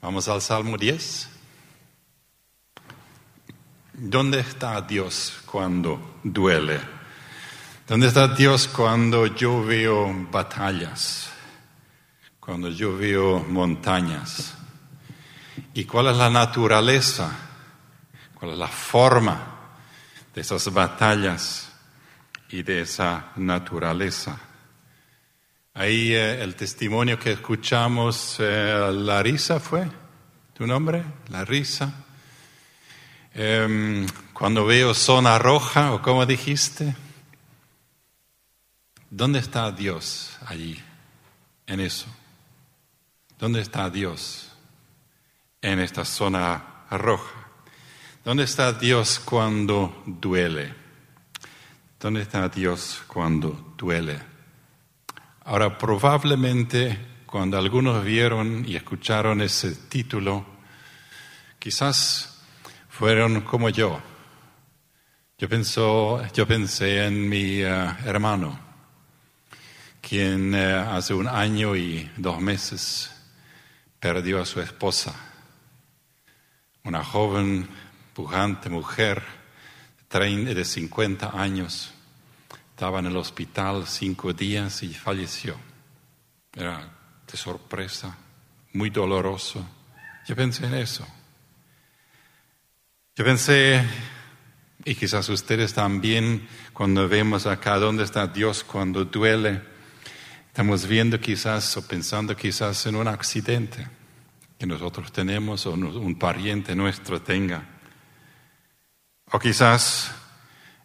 Vamos al Salmo 10. ¿Dónde está Dios cuando duele? ¿Dónde está Dios cuando yo veo batallas? Cuando yo veo montañas. ¿Y cuál es la naturaleza? ¿Cuál es la forma de esas batallas y de esa naturaleza? Ahí eh, el testimonio que escuchamos, eh, Larisa fue tu nombre, Larisa. Em, cuando veo zona roja, o como dijiste, ¿dónde está Dios allí, en eso? ¿Dónde está Dios en esta zona roja? ¿Dónde está Dios cuando duele? ¿Dónde está Dios cuando duele? Ahora, probablemente cuando algunos vieron y escucharon ese título, quizás fueron como yo. Yo, yo pensé en mi eh, hermano, quien eh, hace un año y dos meses perdió a su esposa, una joven, pujante mujer de 50 años estaba en el hospital cinco días y falleció. Era de sorpresa, muy doloroso. Yo pensé en eso. Yo pensé, y quizás ustedes también, cuando vemos acá dónde está Dios cuando duele, estamos viendo quizás o pensando quizás en un accidente que nosotros tenemos o un pariente nuestro tenga. O quizás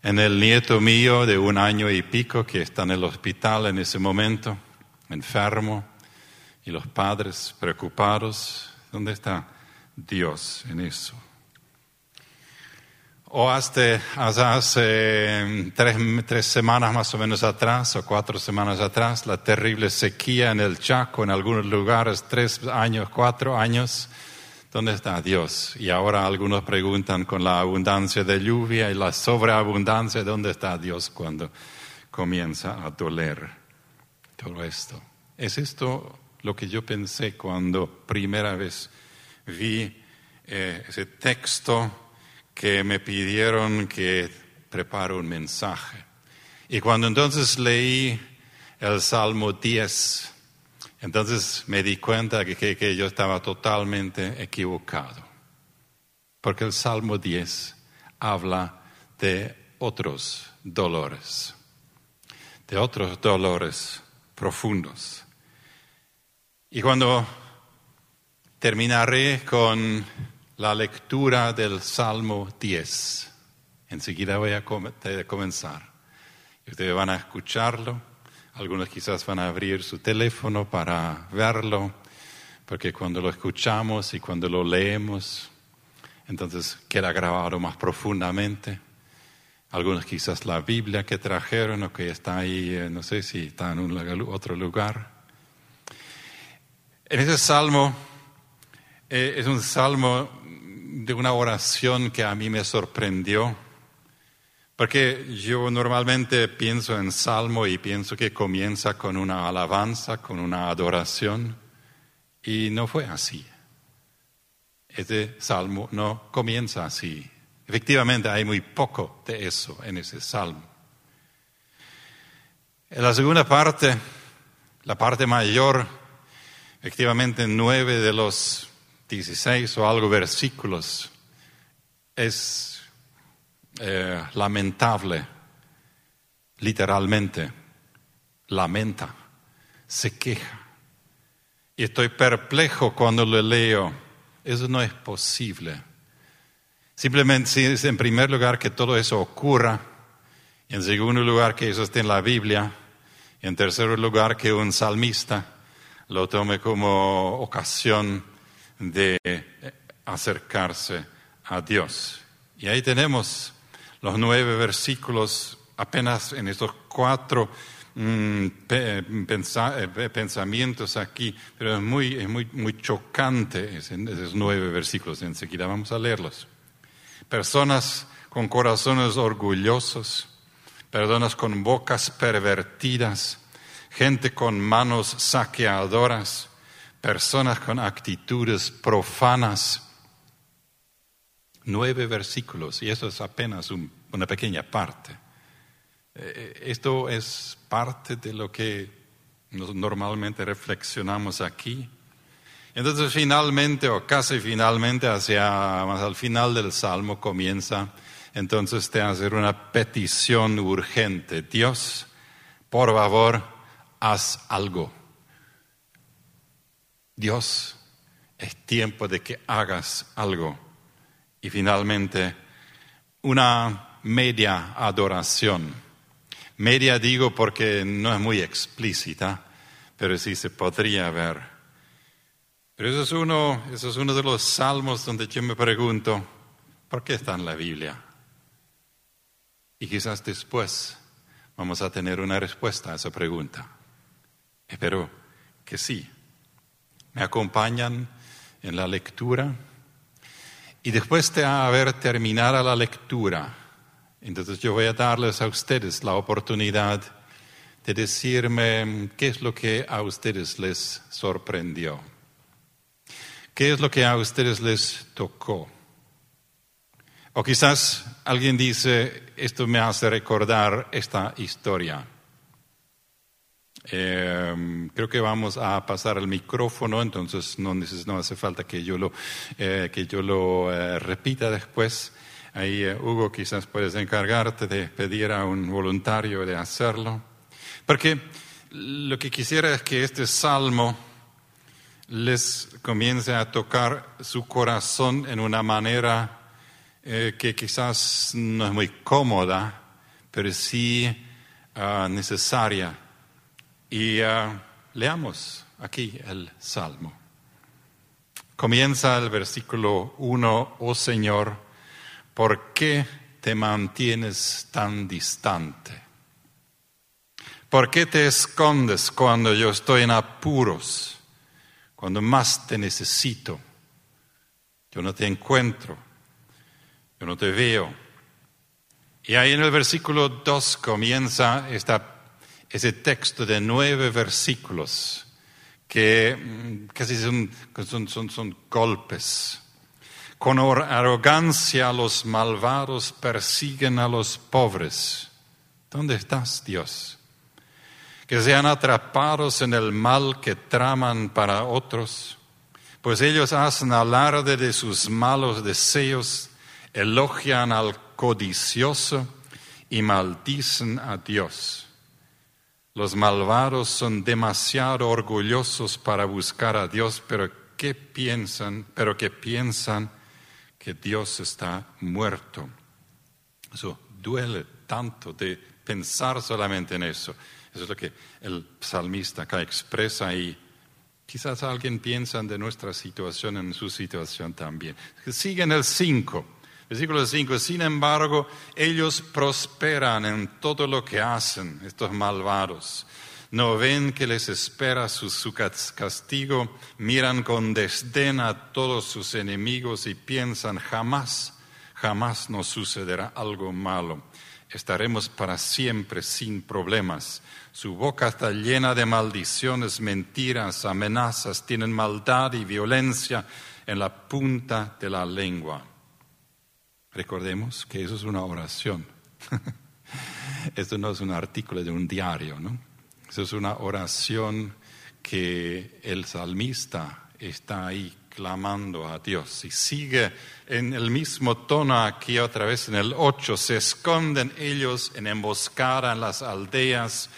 en el nieto mío de un año y pico que está en el hospital en ese momento, enfermo, y los padres preocupados. ¿Dónde está Dios en eso? O hasta, hace tres, tres, semanas más o menos atrás, o cuatro semanas atrás, la terrible sequía en el Chaco, en algunos lugares, tres años, cuatro años, ¿Dónde está Dios? Y ahora algunos preguntan con la abundancia de lluvia y la sobreabundancia, ¿dónde está Dios cuando comienza a doler todo esto? Es esto lo que yo pensé cuando primera vez vi eh, ese texto que me pidieron que prepare un mensaje. Y cuando entonces leí el Salmo 10, entonces me di cuenta que, yo estaba totalmente equivocado, porque el Salmo 10 habla de otros dolores, de otros dolores profundos. Y cuando terminaré con la lectura del Salmo 10, enseguida voy a comenzar. Ustedes van a escucharlo algunos quizás van a abrir su teléfono para verlo, porque cuando lo escuchamos y cuando lo leemos, entonces queda grabado más profundamente. Algunos quizás la Biblia que trajeron o que está ahí, eh, no sé si está en un otro lugar. En ese salmo eh, es un salmo de una oración que a mí me sorprendió porque yo normalmente pienso en salmo y pienso que comienza con una alabanza, con una adoración, y no fue así. Este salmo no comienza así. Efectivamente hay muy poco de eso en ese salmo. En la segunda parte, la parte mayor, efectivamente nueve de los dieciséis o algo versículos, es eh, lamentable, literalmente, lamenta, se queja. Y estoy perplejo cuando lo leo. Eso no es posible. Simplemente, en primer lugar, que todo eso ocurra. En segundo lugar, que eso esté en la Biblia. En tercer lugar, que un salmista lo tome como ocasión de acercarse a Dios. Y ahí tenemos los nueve versículos apenas en estos cuatro mm, eh, pensamientos aquí, pero es muy, es muy, muy chocante esos nueve versículos. Enseguida vamos a leerlos. Personas con corazones orgullosos, personas con bocas pervertidas, gente con manos saqueadoras, personas con actitudes profanas. Nueve versículos, y eso es apenas una pequeña parte. Eh, esto es parte de lo que normalmente reflexionamos aquí. Entonces finalmente, o casi finalmente, hacia más al final del Salmo comienza entonces te hacer una petición urgente. Dios, por favor, haz algo. Dios, es tiempo de que hagas algo. Y finalmente, una media adoración. Media digo porque no es muy explícita, pero sí se podría ver. Pero eso es uno, eso es uno de los salmos donde yo me pregunto, ¿por qué está en la Biblia? Y quizás después vamos a tener una respuesta a esa pregunta. Espero que sí. Me acompañan en la lectura y después de haber terminado la lectura, entonces yo voy a darles a ustedes la oportunidad de decirme qué es lo que a ustedes les sorprendió, qué es lo que a ustedes les tocó. O quizás alguien dice, esto me hace recordar esta historia. Eh, creo que vamos a pasar el micrófono, entonces no, no hace falta que yo lo, eh, que yo lo eh, repita después. Ahí, Hugo, quizás puedes encargarte de pedir a un voluntario de hacerlo. Porque lo que quisiera es que este salmo les comience a tocar su corazón en una manera eh, que quizás no es muy cómoda, pero sí ah, necesaria. Y ah, leamos aquí el Salmo. Comienza el versículo 1, oh Señor, ¿por qué te mantienes tan distante? ¿Por qué te escondes cuando yo estoy en apuros, cuando más te necesito? Yo no te encuentro yo no te veo. Y ahí en el versículo 2 comienza ese texto de nueve versículos que mm, casi son, son, son golpes. Con arrogancia los malvados persiguen a los pobres. ¿Dónde estás, Dios? Que sean atrapados en el mal que traman para otros, pues ellos hacen alarde de sus malos deseos elogian al codicioso y maldicen a Dios. Los malvados son demasiado orgullosos para buscar a Dios, pero que piensan, pero que piensan que Dios está muerto. Eso duele tanto de pensar solamente en eso. Eso es lo que el salmista acá expresa y quizás alguien piensa de nuestra situación en su situación también. Sigue en el 5. Versículo 5, sin embargo, ellos prosperan en todo lo que hacen, estos malvados. No ven que les espera su, su, castigo, miran con desdén a todos sus enemigos y piensan jamás, jamás nos sucederá algo malo. Estaremos para siempre sin problemas. Su boca está llena de maldiciones, mentiras, amenazas, tienen maldad y violencia en la punta de la lengua. Recordemos que eso es una oración. Esto no es un artículo de un diario, ¿no? Eso es una oración que el salmista está ahí clamando a Dios. Y sigue en el mismo tono aquí otra vez en el 8. Se esconden ellos en emboscada en las aldeas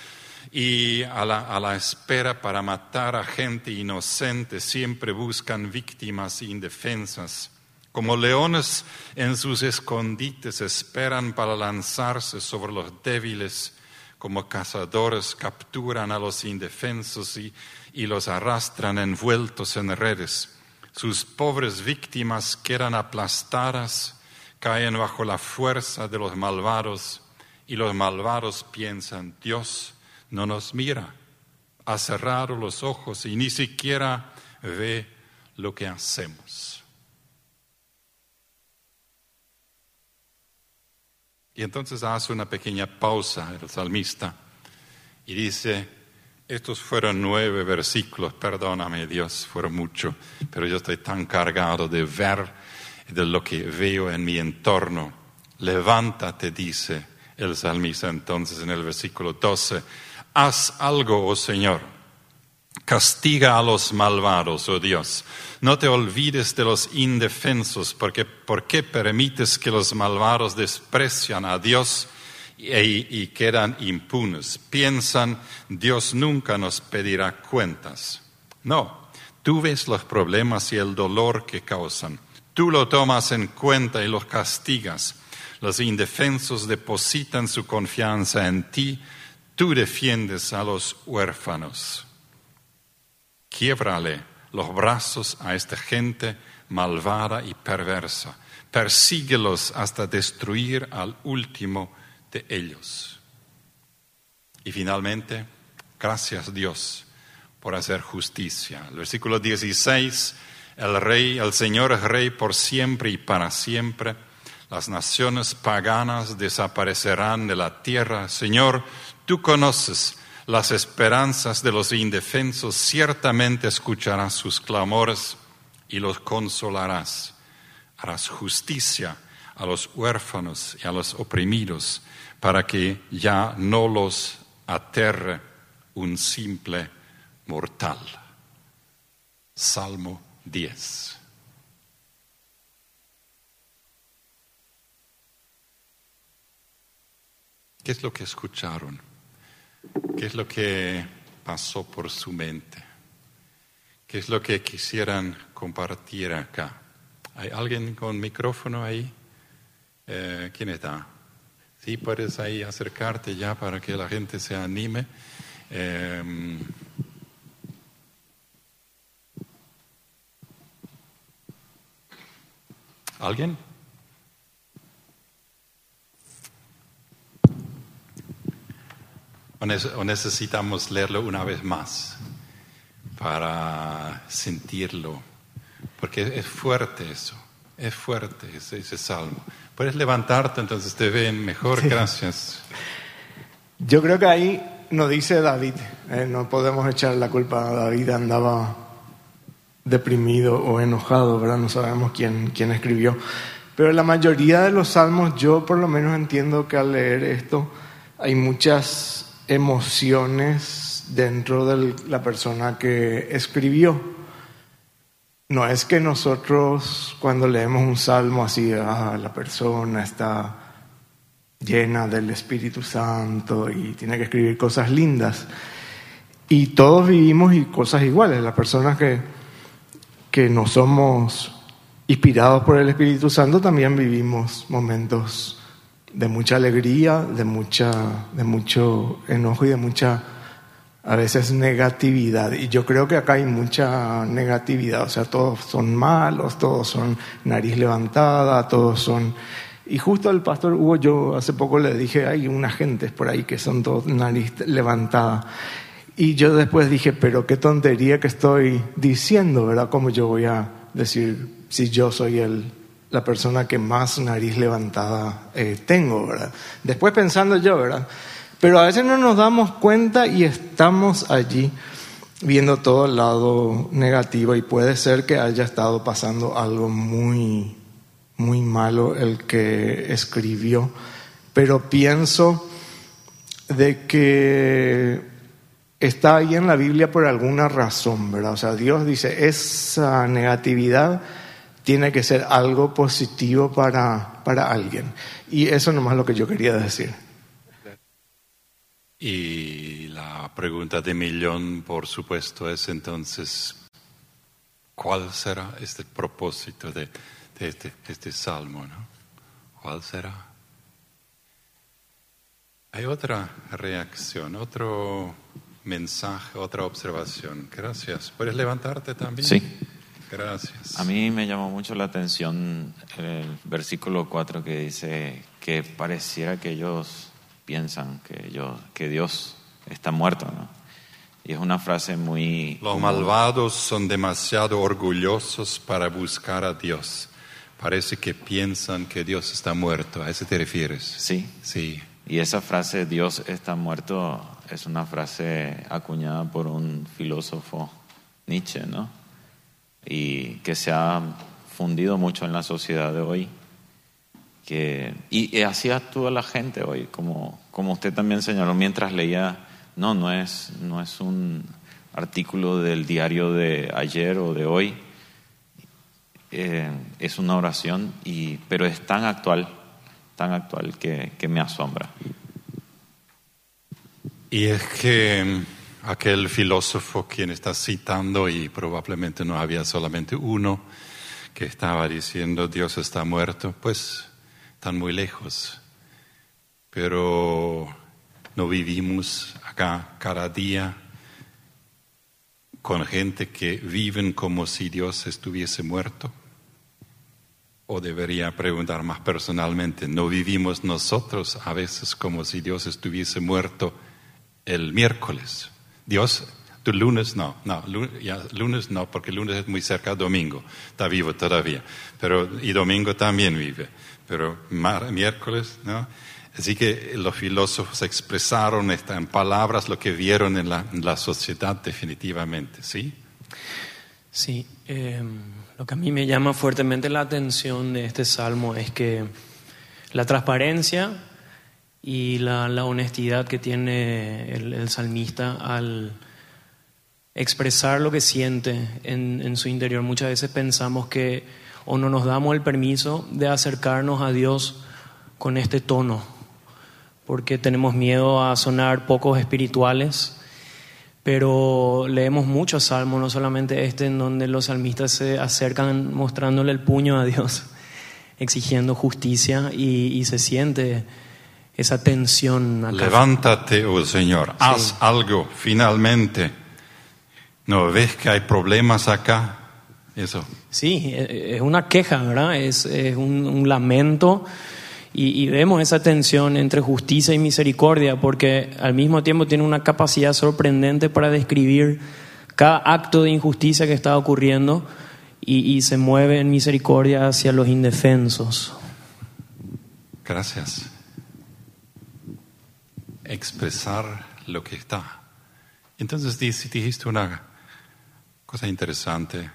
y a la, a la espera para matar a gente inocente. Siempre buscan víctimas indefensas. Como leones en sus escondites esperan para lanzarse sobre los débiles, como cazadores capturan a los indefensos y, y los arrastran envueltos en redes. Sus pobres víctimas quedan aplastadas, caen bajo la fuerza de los malvados y los malvados piensan, Dios no nos mira, ha cerrado los ojos y ni siquiera ve lo que hacemos. Y entonces hace una pequeña pausa el salmista y dice, Estos fueron nueve versículos, perdóname Dios, fueron muchos, pero yo estoy tan cargado de ver de lo que veo en mi entorno. Levántate, dice el salmista entonces en el versículo 12, haz algo, oh Señor, castiga a los malvados, oh Dios. No te olvides de los indefensos, porque ¿por qué permites que los malvados desprecian a Dios? y, quedan impunes. Piensan, Dios nunca nos pedirá cuentas. No, tú ves los problemas y el dolor que causan. Tú lo tomas en cuenta y los castigas. Los indefensos depositan su confianza en ti. Tú defiendes a los huérfanos. Quiebrale los brazos a esta gente malvada y perversa. Persíguelos hasta destruir al último de ellos. Y finalmente, gracias Dios por hacer justicia. El versículo 16, el rey, el Señor es rey por siempre y para siempre. Las naciones paganas desaparecerán de la tierra. Señor, tú conoces las esperanzas de los indefensos, ciertamente escucharás sus clamores y los consolarás. Harás justicia a los huérfanos y a los oprimidos para que ya no los aterre un simple mortal. Salmo 10. ¿Qué es lo que escucharon? ¿Qué es lo que pasó por su mente? ¿Qué es lo que quisieran compartir acá? ¿Hay alguien con micrófono ahí? Eh, ¿Quién está? Sí, puedes ahí acercarte ya para que la gente se anime. Em, ¿Alguien? O necesitamos leerlo una vez más para sentirlo, porque es fuerte eso, es fuerte ese, ese salmo. Puedes levantarte, entonces te ven mejor. Gracias. Yo creo que ahí nos dice David, eh, no podemos echar la culpa a David, andaba deprimido o enojado, ¿verdad? No sabemos quién, quién escribió. Pero la mayoría de los salmos, yo por lo menos entiendo que al leer esto hay muchas emociones dentro de la persona que escribió. No es que nosotros cuando leemos un salmo así, ah, la persona está llena del Espíritu Santo y tiene que escribir cosas lindas. Y todos vivimos y cosas iguales. Las personas que, que no somos inspirados por el Espíritu Santo también vivimos momentos de mucha alegría, de, mucha, de mucho enojo y de mucha a veces negatividad. Y yo creo que acá hay mucha negatividad, o sea, todos son malos, todos son nariz levantada, todos son... Y justo al pastor Hugo yo hace poco le dije, hay unas gentes por ahí que son todos nariz levantada. Y yo después dije, pero qué tontería que estoy diciendo, ¿verdad? ¿Cómo yo voy a decir si yo soy el, la persona que más nariz levantada eh, tengo, ¿verdad? Después pensando yo, ¿verdad? Pero a veces no nos damos cuenta y estamos allí viendo todo el lado negativo y puede ser que haya estado pasando algo muy, muy malo el que escribió. Pero pienso de que está ahí en la Biblia por alguna razón, ¿verdad? O sea, Dios dice, esa negatividad tiene que ser algo positivo para, para alguien. Y eso nomás es lo que yo quería decir. Y la pregunta de millón, por supuesto, es entonces, ¿cuál será este propósito de, este, este, salmo? ¿no? ¿Cuál será? Hay otra reacción, otro mensaje, otra observación. Gracias. ¿Puedes levantarte también? Sí. Gracias. A mí me llamó mucho la atención el versículo 4 que dice que pareciera que ellos piensan que, yo, que Dios está muerto. ¿no? Y es una frase muy... Los malvados son demasiado orgullosos para buscar a Dios. Parece que piensan que Dios está muerto. ¿A eso te refieres? Sí. Sí. Y esa frase, Dios está muerto, es una frase acuñada por un filósofo, Nietzsche, ¿no? Y que se ha fundido mucho en la sociedad de hoy. Que, y, así actúa la gente hoy, como, como usted también señaló mientras leía, no, no es, no es un artículo del diario de ayer o de hoy, eh, es una oración, y, pero es tan actual, tan actual que, que me asombra. Y es que aquel filósofo quien está citando, y probablemente no había solamente uno, que estaba diciendo Dios está muerto, pues están muy lejos. Pero no vivimos acá cada día con gente que viven como si Dios estuviese muerto. O debería preguntar más personalmente, ¿no vivimos nosotros a veces como si Dios estuviese muerto el miércoles? Dios, tu lunes no, no, lunes no, porque lunes es muy cerca de domingo, está vivo todavía, pero y domingo también vive, pero miércoles, ¿no? Así que los filósofos expresaron en palabras lo que vieron en la, sociedad definitivamente, ¿sí? Sí, eh, lo que a mí me llama fuertemente la atención de este salmo es que la transparencia y la, honestidad que tiene el, salmista al expresar lo que siente en, en su interior. Muchas veces pensamos que o no nos damos el permiso de acercarnos a Dios con este tono, porque tenemos miedo a sonar pocos espirituales pero leemos muchos salmos, no solamente este, en donde los salmistas se acercan mostrándole el puño a Dios, exigiendo justicia y, y se siente esa tensión. Acá. Levántate, oh Señor, sí. haz algo finalmente. ¿No ves que hay problemas acá? Eso. Sí, es una queja, ¿verdad? Es, es un, un lamento. Y, y, vemos esa tensión entre justicia y misericordia, porque al mismo tiempo tiene una capacidad sorprendente para describir cada acto de injusticia que está ocurriendo y, y se mueve en misericordia hacia los indefensos. Gracias. Expresar lo que está. Entonces dijiste una cosa interesante.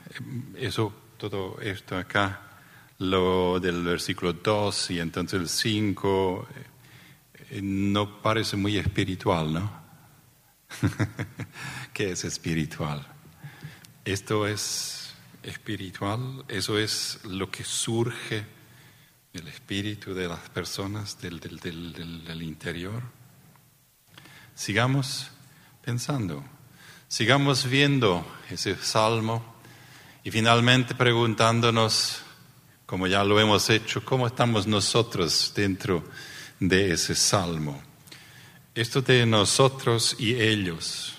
Eso, todo esto acá lo del versículo 2 y entonces el 5 eh, no parece muy espiritual, ¿no? ¿Qué es espiritual? Esto es espiritual, eso es lo que surge del espíritu de las personas, del, del, del interior. Sigamos pensando, sigamos viendo ese salmo y finalmente preguntándonos, como ya lo hemos hecho, ¿cómo estamos nosotros dentro de ese salmo? Esto de nosotros y ellos,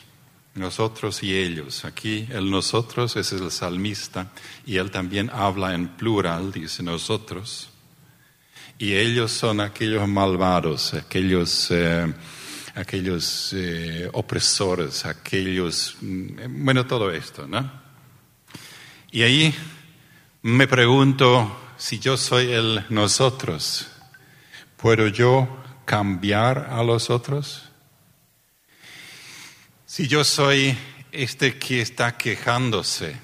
nosotros y ellos. Aquí el nosotros es el salmista y él también habla en plural, dice nosotros. Y ellos son aquellos malvados, aquellos, eh, aquellos eh, opresores, aquellos, mm, bueno, todo esto, ¿no? Y ahí me pregunto, si yo soy el nosotros, ¿puedo yo cambiar a los otros? Si yo soy este que está quejándose,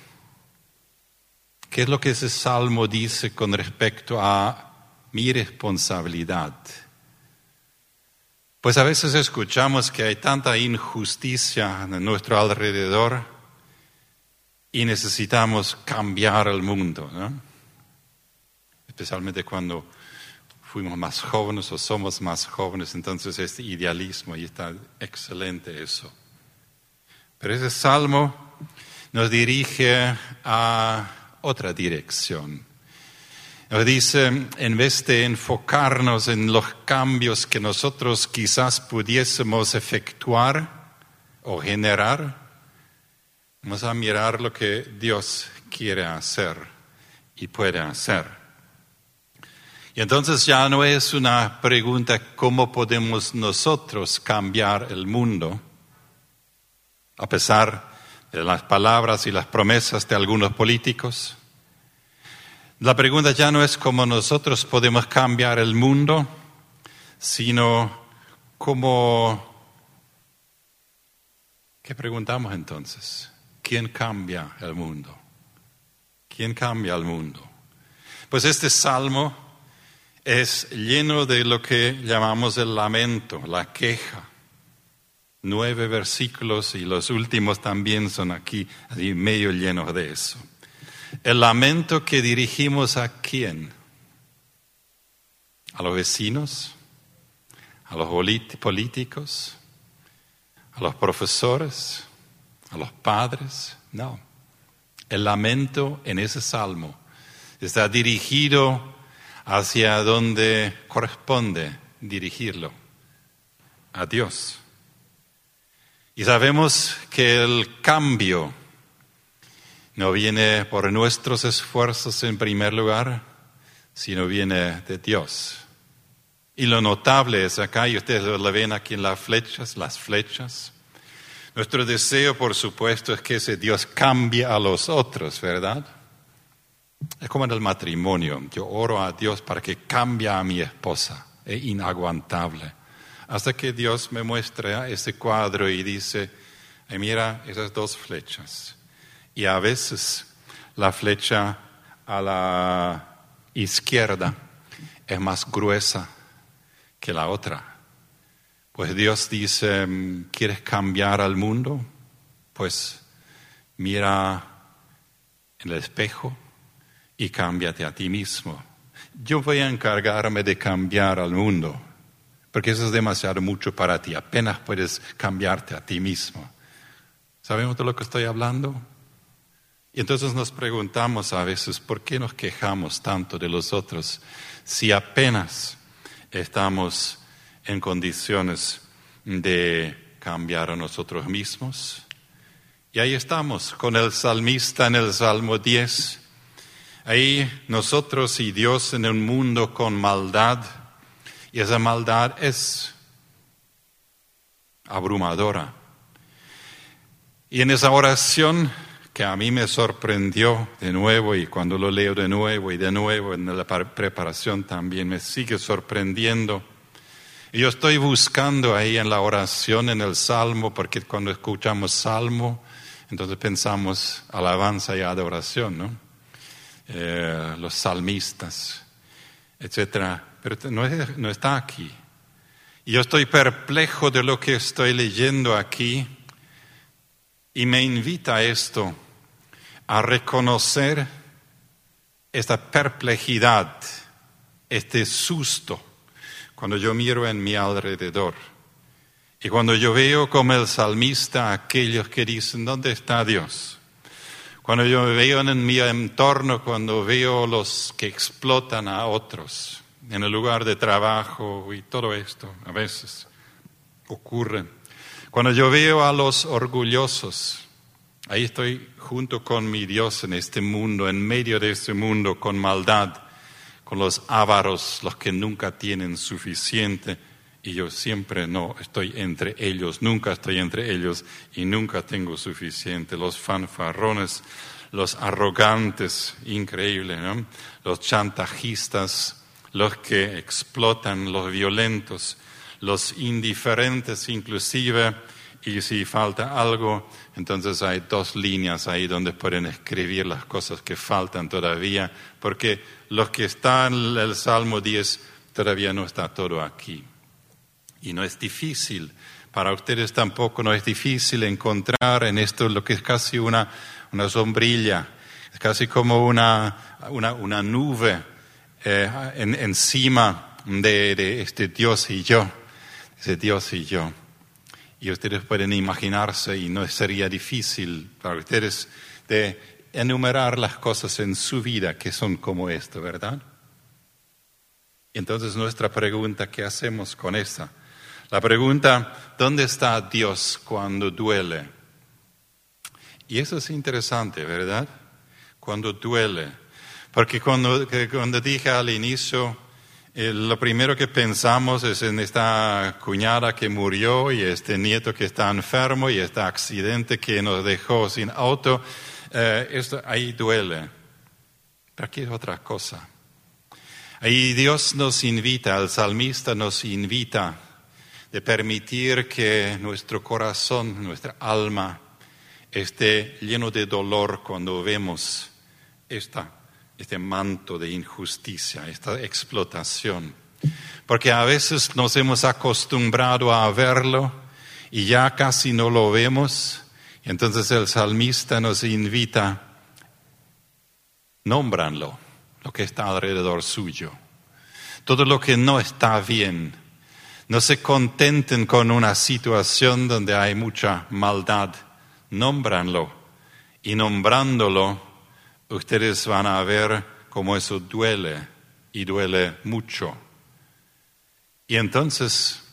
¿qué es lo que ese salmo dice con respecto a mi responsabilidad? Pues a veces escuchamos que hay tanta injusticia en nuestro alrededor y necesitamos cambiar el mundo, ¿no? especialmente cuando fuimos más jóvenes o somos más jóvenes, entonces este idealismo y está excelente eso. Pero ese salmo nos dirige a otra dirección. Dice, en vez de enfocarnos en los cambios que nosotros quizás pudiésemos efectuar o generar, vamos a mirar lo que Dios quiere hacer y puede hacer. Y entonces ya no es una pregunta cómo podemos nosotros cambiar el mundo, a pesar de las palabras y las promesas de algunos políticos. La pregunta ya no es cómo nosotros podemos cambiar el mundo, sino como... ¿Qué preguntamos entonces? ¿Quién cambia el mundo? ¿Quién cambia el mundo? Pues este salmo es lleno de lo que llamamos el lamento, la queja. Nueve versículos y los últimos también son aquí, medio llenos de eso. El lamento que dirigimos a quién? A los vecinos, a los políticos, a los profesores, a los padres. No. El lamento en ese salmo está dirigido hacia donde corresponde dirigirlo, a Dios. Y sabemos que el cambio no viene por nuestros esfuerzos en primer lugar, sino viene de Dios. Y lo notable es acá, y ustedes lo ven aquí en las flechas, las flechas. Nuestro deseo, por supuesto, es que ese Dios cambie a los otros, ¿verdad? Es como en el matrimonio. Yo oro a Dios para que cambie a mi esposa. Es inaguantable. Hasta que Dios me muestra ese cuadro y dice, mira esas dos flechas. Y a veces la flecha a la izquierda es más gruesa que la otra. Pues Dios dice, ¿quieres cambiar al mundo? Pues mira en el espejo y cámbiate a ti mismo. Yo voy a encargarme de cambiar al mundo, porque eso es demasiado mucho para ti. Apenas puedes cambiarte a ti mismo. ¿Sabemos de lo que estoy hablando? Y entonces nos preguntamos a veces, ¿por qué nos quejamos tanto de los otros si apenas estamos en condiciones de cambiar a nosotros mismos? Y ahí estamos con el salmista en el Salmo 10 Ahí nosotros y Dios en un mundo con maldad, y esa maldad es abrumadora. Y en esa oración que a mí me sorprendió de nuevo y cuando lo leo de nuevo y de nuevo en la preparación también me sigue sorprendiendo. Y yo estoy buscando ahí en la oración, en el salmo, porque cuando escuchamos salmo, entonces pensamos alabanza y adoración, ¿no? Eh, los salmistas, etc. Pero no, no está aquí. Y yo estoy perplejo de lo que estoy leyendo aquí y me invita esto a reconocer esta perplejidad, este susto, cuando yo miro en mi alrededor. Y cuando yo veo como el salmista aquellos que dicen, ¿dónde está Dios? Cuando yo veo en mi entorno, cuando veo los que explotan a otros en el lugar de trabajo y todo esto, a veces ocurre. Cuando yo veo a los orgullosos, ahí estoy junto con mi Dios en este mundo, en medio de este mundo con maldad, con los ávaros, los que nunca tienen suficiente y yo siempre no estoy entre ellos, nunca estoy entre ellos y nunca tengo suficiente. Los fanfarrones, los arrogantes, increíble, ¿no? Los chantajistas, los que explotan, los violentos, los indiferentes inclusive, y si falta algo, entonces hay dos líneas ahí donde pueden escribir las cosas que faltan todavía, porque lo que está en el Salmo 10 todavía no está todo aquí. Y no es difícil, para ustedes tampoco no es difícil encontrar en esto lo que es casi una, una sombrilla, es casi como una, una, una nube eh, encima de, este Dios y yo, Dios y yo. Y ustedes pueden imaginarse, y no sería difícil para ustedes, de enumerar las cosas en su vida que son como esto, ¿verdad? Entonces nuestra pregunta, ¿qué hacemos con esta? La pregunta, ¿dónde está Dios cuando duele? Y eso es interesante, ¿verdad? Cuando duele. Porque cuando, cuando dije al inicio, eh, lo primero que pensamos es en esta cuñada que murió y este nieto que está enfermo y este accidente que nos dejó sin auto. Eh, esto ahí duele. Pero aquí es otra cosa. Ahí Dios nos invita, el salmista nos invita de permitir que nuestro corazón, nuestra alma, esté lleno de dolor cuando vemos esta, este manto de injusticia, esta explotación. Porque a veces nos hemos acostumbrado a verlo y ya casi no lo vemos. Entonces el salmista nos invita, nómbranlo, lo que está alrededor suyo. Todo lo que no está bien. No se contenten con una situación donde hay mucha maldad nómbranlo y nombrándolo, ustedes van a ver cómo eso duele y duele mucho. Y entonces,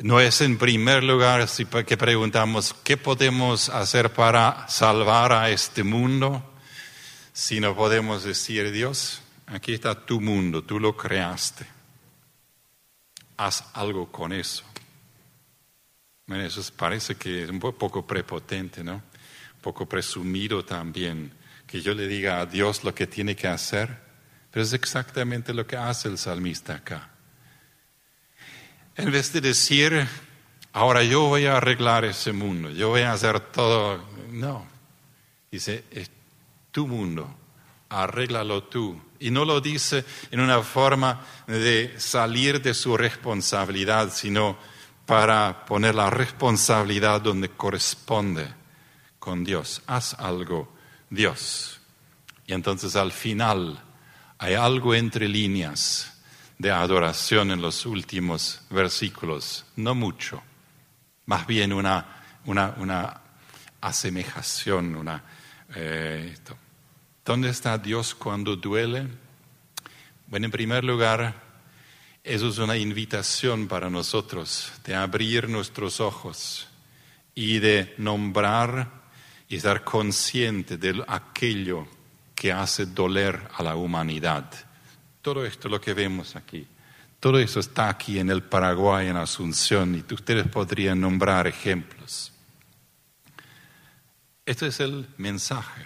no es en primer lugar que preguntamos qué podemos hacer para salvar a este mundo, sino podemos decir, Dios, aquí está tu mundo, tú lo creaste. Haz algo con eso. Eso parece que es un poco prepotente, ¿no? Un poco presumido también, que yo le diga a Dios lo que tiene que hacer, pero es exactamente lo que hace el salmista acá. En vez de decir, ahora yo voy a arreglar ese mundo, yo voy a hacer todo, no, dice, es tu mundo, arréglalo tú. Y no lo dice en una forma de salir de su responsabilidad, sino para poner la responsabilidad donde corresponde con Dios. Haz algo, Dios. Y entonces al final hay algo entre líneas de adoración en los últimos versículos, no mucho, más bien una, una, una asemejación, una, eh, ¿Dónde está Dios cuando duele? Bueno, en primer lugar, eso es una invitación para nosotros de abrir nuestros ojos y de nombrar y estar consciente de aquello que hace doler a la humanidad. Todo esto lo que vemos aquí. Todo eso está aquí en el Paraguay, en Asunción, y ustedes podrían nombrar ejemplos. Este es el mensaje.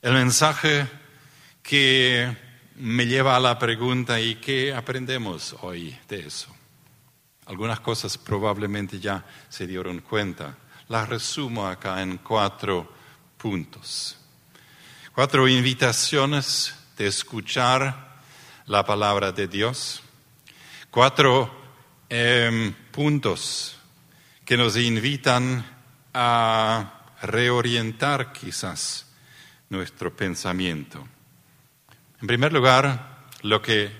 El mensaje que me lleva a la pregunta, ¿y qué aprendemos hoy de eso? Algunas cosas probablemente ya se dieron cuenta. Las resumo acá en cuatro puntos. Cuatro invitaciones de escuchar la palabra de Dios. Cuatro em, puntos que nos invitan a reorientar quizás nuestro pensamiento. En primer lugar, lo que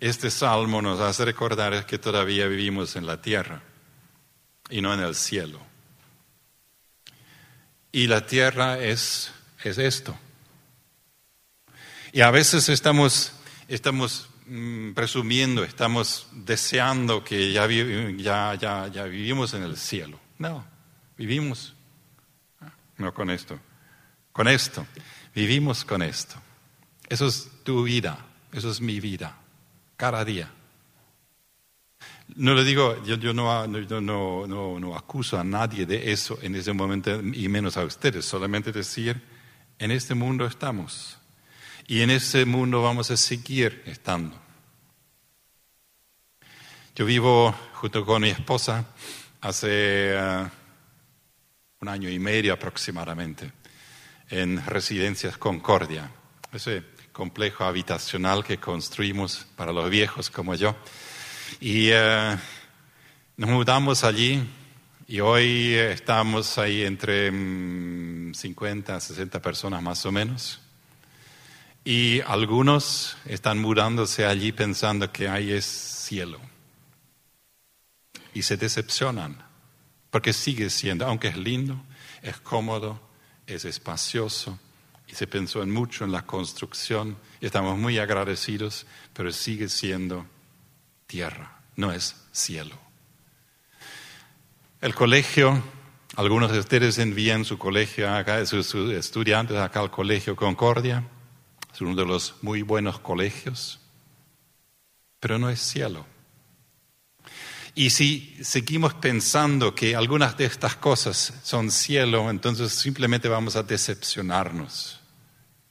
este salmo nos hace recordar es que todavía vivimos en la tierra y no en el cielo. Y la tierra es, es esto. Y a veces estamos, estamos mm, presumiendo, estamos deseando que ya, ya, ya, ya vivimos en el cielo. No, vivimos. No con esto. Con esto. Vivimos con esto. Eso es tu vida, eso es mi vida, cada día. No le digo, yo, no, acuso a nadie de eso en ese momento y menos a ustedes, solamente decir, en este mundo estamos y en ese mundo vamos a seguir estando. Yo vivo junto con mi esposa hace uh, un año y medio aproximadamente en Residencias Concordia. Ese complejo habitacional que construimos para los viejos como yo. Y eh, nos mudamos allí y hoy estamos ahí entre 50, mm, 60 personas más o menos. Y algunos están mudándose allí pensando que ahí es cielo. Y se decepcionan, porque sigue siendo, aunque es lindo, es cómodo, es espacioso, y se pensó en mucho en la construcción y estamos muy agradecidos, pero sigue siendo tierra, no es cielo. El colegio, algunos de ustedes envían su colegio acá, sus, estudiantes acá al colegio Concordia, es uno de los muy buenos colegios, pero no es cielo. Y si seguimos pensando que algunas de estas cosas son cielo, entonces simplemente vamos a decepcionarnos.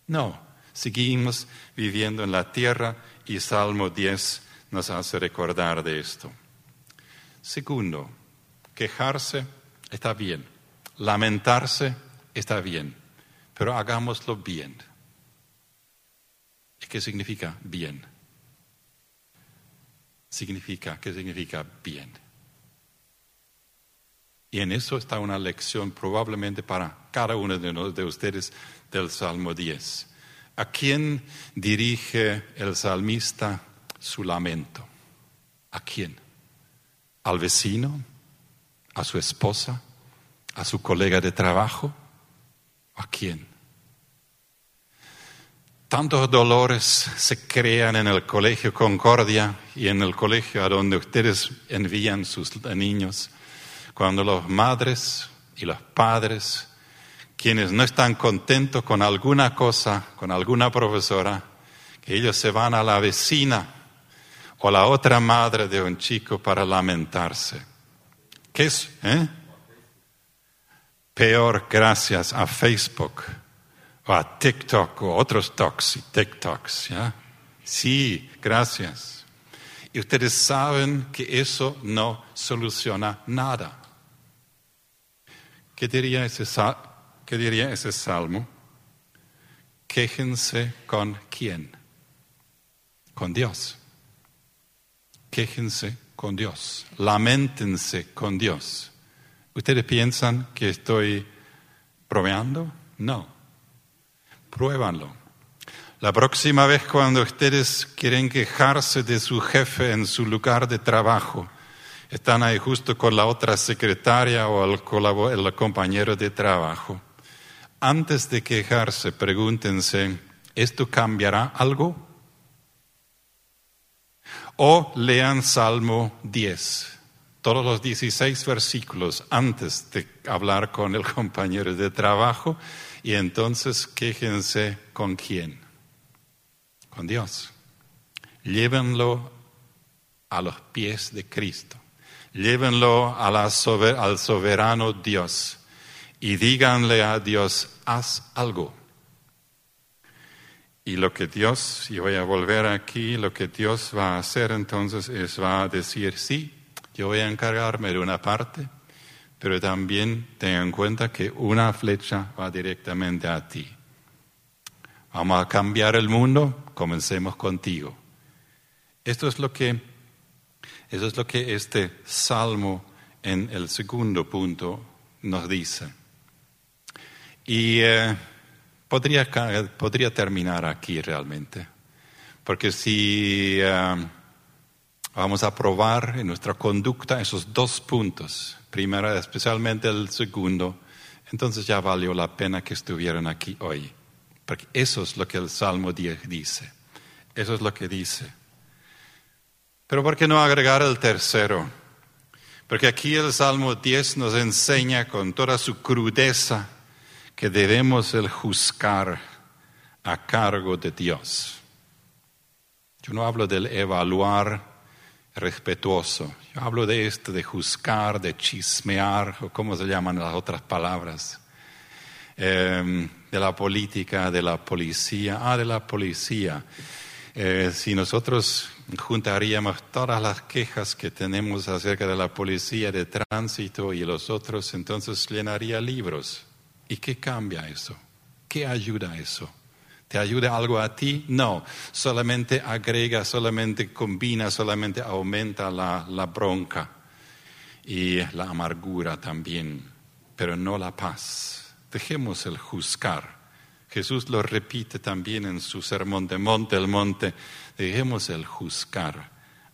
No, seguimos viviendo en la tierra y Salmo 10 nos hace recordar de esto. Segundo, quejarse está bien, lamentarse está bien, pero hagámoslo bien. ¿Y qué significa bien? Significa, ¿qué significa bien? Y en eso está una lección probablemente para cada uno de ustedes del Salmo 10. ¿A quién dirige el salmista su lamento? ¿A quién? ¿Al vecino? ¿A su esposa? ¿A su colega de trabajo? ¿A quién? Tantos dolores se crean en el colegio Concordia y en el colegio a donde ustedes envían sus niños cuando los madres y los padres, quienes no están contentos con alguna cosa, con alguna profesora, que ellos se van a la vecina o la otra madre de un chico para lamentarse. ¿Qué es? Eh? Peor gracias a Facebook o a TikTok o otros talks y TikToks. ¿ya? Sí, gracias. Y ustedes saben que eso no soluciona nada. ¿Qué diría ese, qué diría ese salmo? Quéjense con quién? Con Dios. Quéjense con Dios. Lamentense con Dios. ¿Ustedes piensan que estoy probando? No. Pruébanlo. La próxima vez cuando ustedes quieren quejarse de su jefe en su lugar de trabajo, están ahí justo con la otra secretaria o el, el compañero de trabajo. Antes de quejarse, pregúntense, ¿esto cambiará algo? O lean Salmo 10, todos los 16 versículos antes de hablar con el compañero de trabajo y entonces quéjense con quién? Con Dios. Llévenlo a los pies de Cristo. Llévenlo al soberano Dios y díganle a Dios, haz algo. Y lo que Dios, y voy a volver aquí, lo que Dios va a hacer entonces es va a decir, sí, yo voy a encargarme de una parte, pero también ten en cuenta que una flecha va directamente a ti. Vamos a cambiar el mundo, comencemos contigo. Esto es lo que eso es lo que este salmo en el segundo punto nos dice. Y eh, podría, podría, terminar aquí realmente, porque si eh, vamos a probar en nuestra conducta esos dos puntos, primero especialmente el segundo, entonces ya valió la pena que estuvieran aquí hoy, porque eso es lo que el Salmo 10 dice, eso es lo que dice. Pero ¿por qué no agregar el tercero? Porque aquí el Salmo 10 nos enseña con toda su crudeza que debemos el juzgar a cargo de Dios. Yo no hablo del evaluar respetuoso, yo hablo de esto, de juzgar, de chismear, o cómo se llaman las otras palabras, em, de la política, de la policía, ah, de la policía. Eh, si nosotros juntaríamos todas las quejas que tenemos acerca de la policía de tránsito y los otros, entonces llenaría libros. ¿Y qué cambia eso? ¿Qué ayuda eso? ¿Te ayuda algo a ti? No, solamente agrega, solamente combina, solamente aumenta la, la bronca y la amargura también, pero no la paz. Dejemos el juzgar Jesús lo repite también en su sermón de monte, el monte, dejemos el juzgar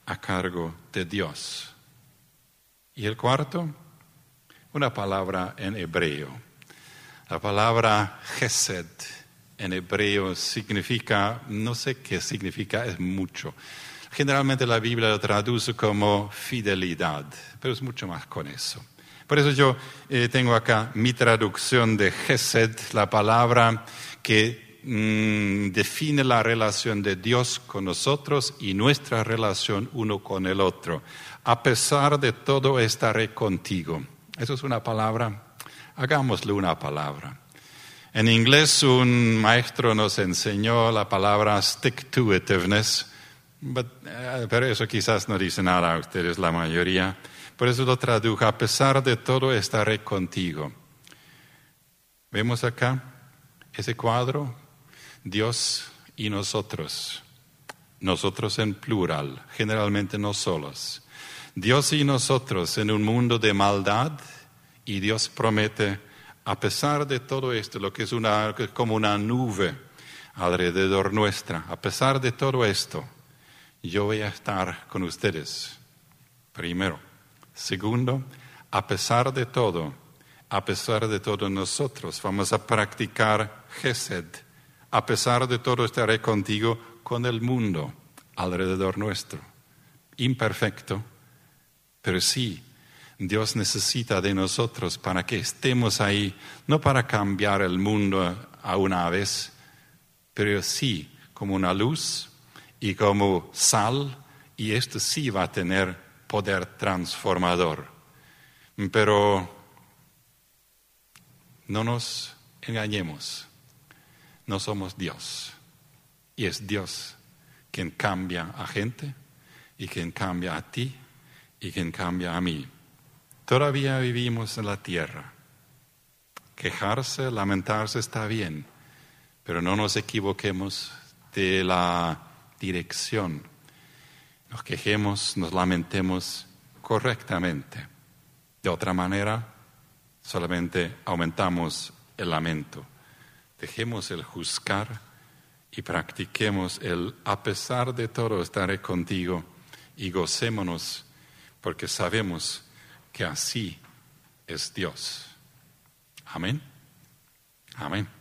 a cargo de Dios. Y el cuarto, una palabra en hebreo. La palabra gesed en hebreo significa, no sé qué significa, es mucho. Generalmente la Biblia lo traduce como fidelidad, pero es mucho más con eso. Por eso yo eh, tengo acá mi traducción de Gesed, la palabra que mm, define la relación de Dios con nosotros y nuestra relación uno con el otro. A pesar de todo estaré contigo. Eso es una palabra. Hagámosle una palabra. En inglés un maestro nos enseñó la palabra stick-to-itiveness, eh, pero eso quizás no dice nada a ustedes la mayoría. Por eso lo tradujo, a pesar de todo estaré contigo. Vemos acá ese cuadro, Dios y nosotros, nosotros en plural, generalmente no solos. Dios y nosotros en un mundo de maldad y Dios promete, a pesar de todo esto, lo que es una, como una nube alrededor nuestra, a pesar de todo esto, yo voy a estar con ustedes. Primero. Segundo, a pesar de todo, a pesar de todo nosotros vamos a practicar Gesed. A pesar de todo estaré contigo con el mundo alrededor nuestro. Imperfecto, pero sí, Dios necesita de nosotros para que estemos ahí, no para cambiar el mundo a una vez, pero sí como una luz y como sal, y esto sí va a tener poder transformador. Pero no nos engañemos, no somos Dios. Y es Dios quien cambia a gente y quien cambia a ti y quien cambia a mí. Todavía vivimos en la tierra. Quejarse, lamentarse está bien, pero no nos equivoquemos de la dirección nos quejemos, nos lamentemos correctamente. De otra manera, solamente aumentamos el lamento. Dejemos el juzgar y practiquemos el a pesar de todo estaré contigo y gocémonos porque sabemos que así es Dios. Amén. Amén.